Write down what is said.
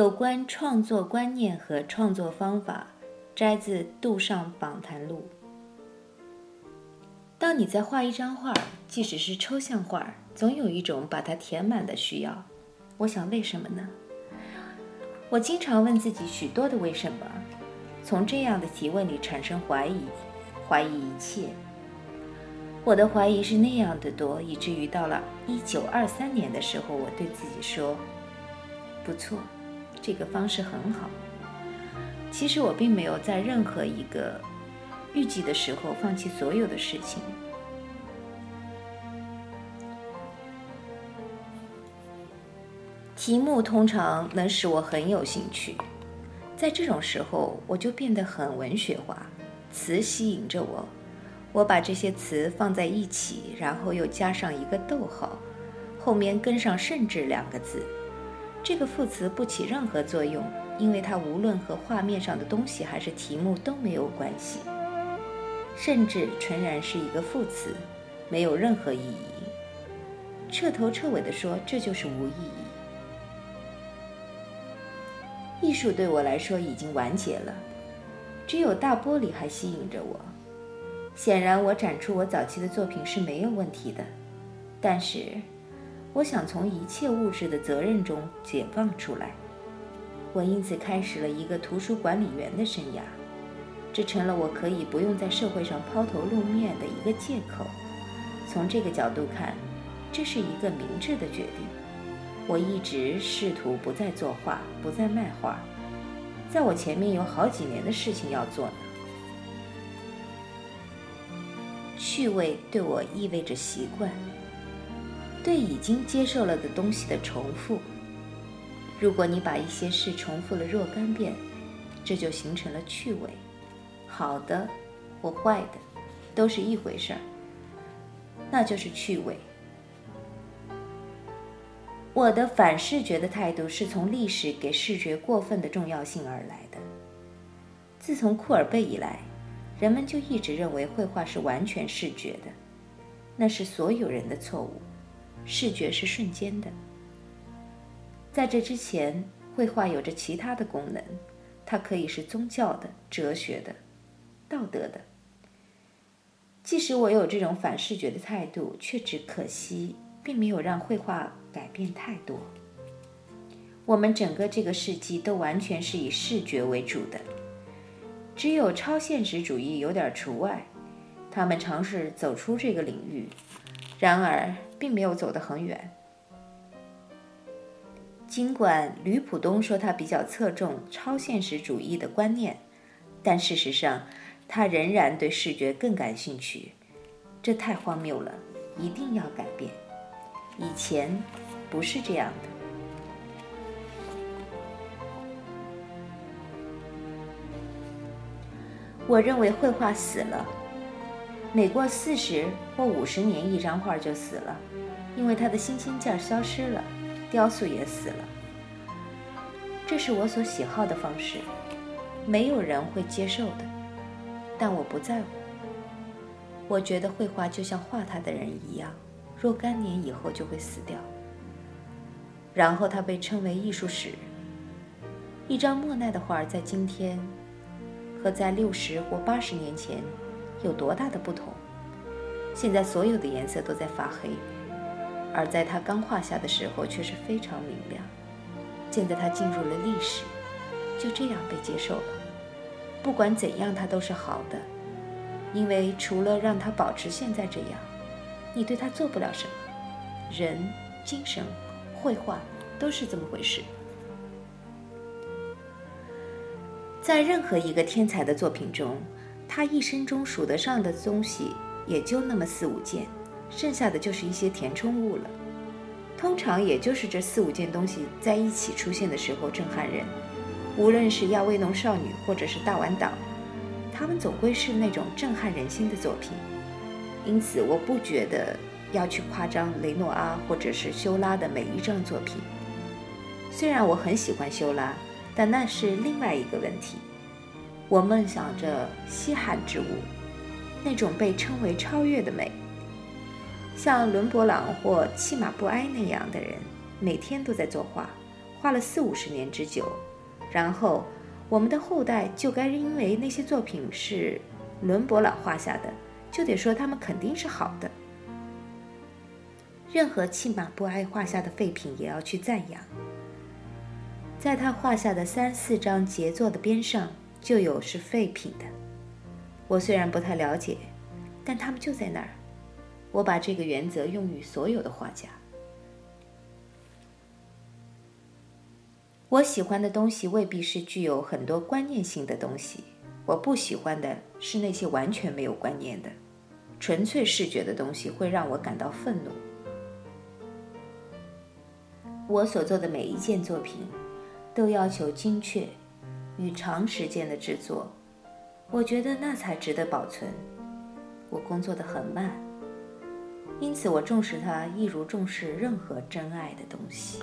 有关创作观念和创作方法，摘自《杜尚访谈录》。当你在画一张画，即使是抽象画，总有一种把它填满的需要。我想，为什么呢？我经常问自己许多的为什么，从这样的提问里产生怀疑，怀疑一切。我的怀疑是那样的多，以至于到了一九二三年的时候，我对自己说：“不错。”这个方式很好。其实我并没有在任何一个预计的时候放弃所有的事情。题目通常能使我很有兴趣，在这种时候我就变得很文学化，词吸引着我。我把这些词放在一起，然后又加上一个逗号，后面跟上“甚至”两个字。这个副词不起任何作用，因为它无论和画面上的东西还是题目都没有关系，甚至纯然是一个副词，没有任何意义。彻头彻尾地说，这就是无意义。艺术对我来说已经完结了，只有大玻璃还吸引着我。显然，我展出我早期的作品是没有问题的，但是。我想从一切物质的责任中解放出来，我因此开始了一个图书管理员的生涯，这成了我可以不用在社会上抛头露面的一个借口。从这个角度看，这是一个明智的决定。我一直试图不再作画，不再卖画，在我前面有好几年的事情要做呢。趣味对我意味着习惯。对已经接受了的东西的重复。如果你把一些事重复了若干遍，这就形成了趣味。好的或坏的，都是一回事儿。那就是趣味。我的反视觉的态度是从历史给视觉过分的重要性而来的。自从库尔贝以来，人们就一直认为绘画是完全视觉的，那是所有人的错误。视觉是瞬间的。在这之前，绘画有着其他的功能，它可以是宗教的、哲学的、道德的。即使我有这种反视觉的态度，却只可惜并没有让绘画改变太多。我们整个这个世纪都完全是以视觉为主的，只有超现实主义有点除外，他们尝试走出这个领域。然而，并没有走得很远。尽管吕普东说他比较侧重超现实主义的观念，但事实上，他仍然对视觉更感兴趣。这太荒谬了！一定要改变。以前不是这样的。我认为绘画死了。每过四十或五十年，一张画就死了，因为它的新鲜劲儿消失了，雕塑也死了。这是我所喜好的方式，没有人会接受的，但我不在乎。我觉得绘画就像画它的人一样，若干年以后就会死掉，然后它被称为艺术史。一张莫奈的画在今天和在六十或八十年前。有多大的不同？现在所有的颜色都在发黑，而在他刚画下的时候却是非常明亮。现在他进入了历史，就这样被接受了。不管怎样，他都是好的，因为除了让他保持现在这样，你对他做不了什么。人、精神、绘画都是这么回事。在任何一个天才的作品中。他一生中数得上的东西也就那么四五件，剩下的就是一些填充物了。通常也就是这四五件东西在一起出现的时候震撼人。无论是亚威农少女，或者是大碗岛，他们总归是那种震撼人心的作品。因此，我不觉得要去夸张雷诺阿或者是修拉的每一张作品。虽然我很喜欢修拉，但那是另外一个问题。我梦想着稀罕之物，那种被称为超越的美。像伦勃朗或契马布埃那样的人，每天都在作画，画了四五十年之久。然后，我们的后代就该因为那些作品是伦勃朗画下的，就得说他们肯定是好的。任何契马布埃画下的废品也要去赞扬。在他画下的三四张杰作的边上，就有是废品的。我虽然不太了解，但他们就在那儿。我把这个原则用于所有的画家。我喜欢的东西未必是具有很多观念性的东西，我不喜欢的是那些完全没有观念的、纯粹视觉的东西，会让我感到愤怒。我所做的每一件作品，都要求精确与长时间的制作，我觉得那才值得保存。我工作的很慢，因此我重视它，一如重视任何真爱的东西。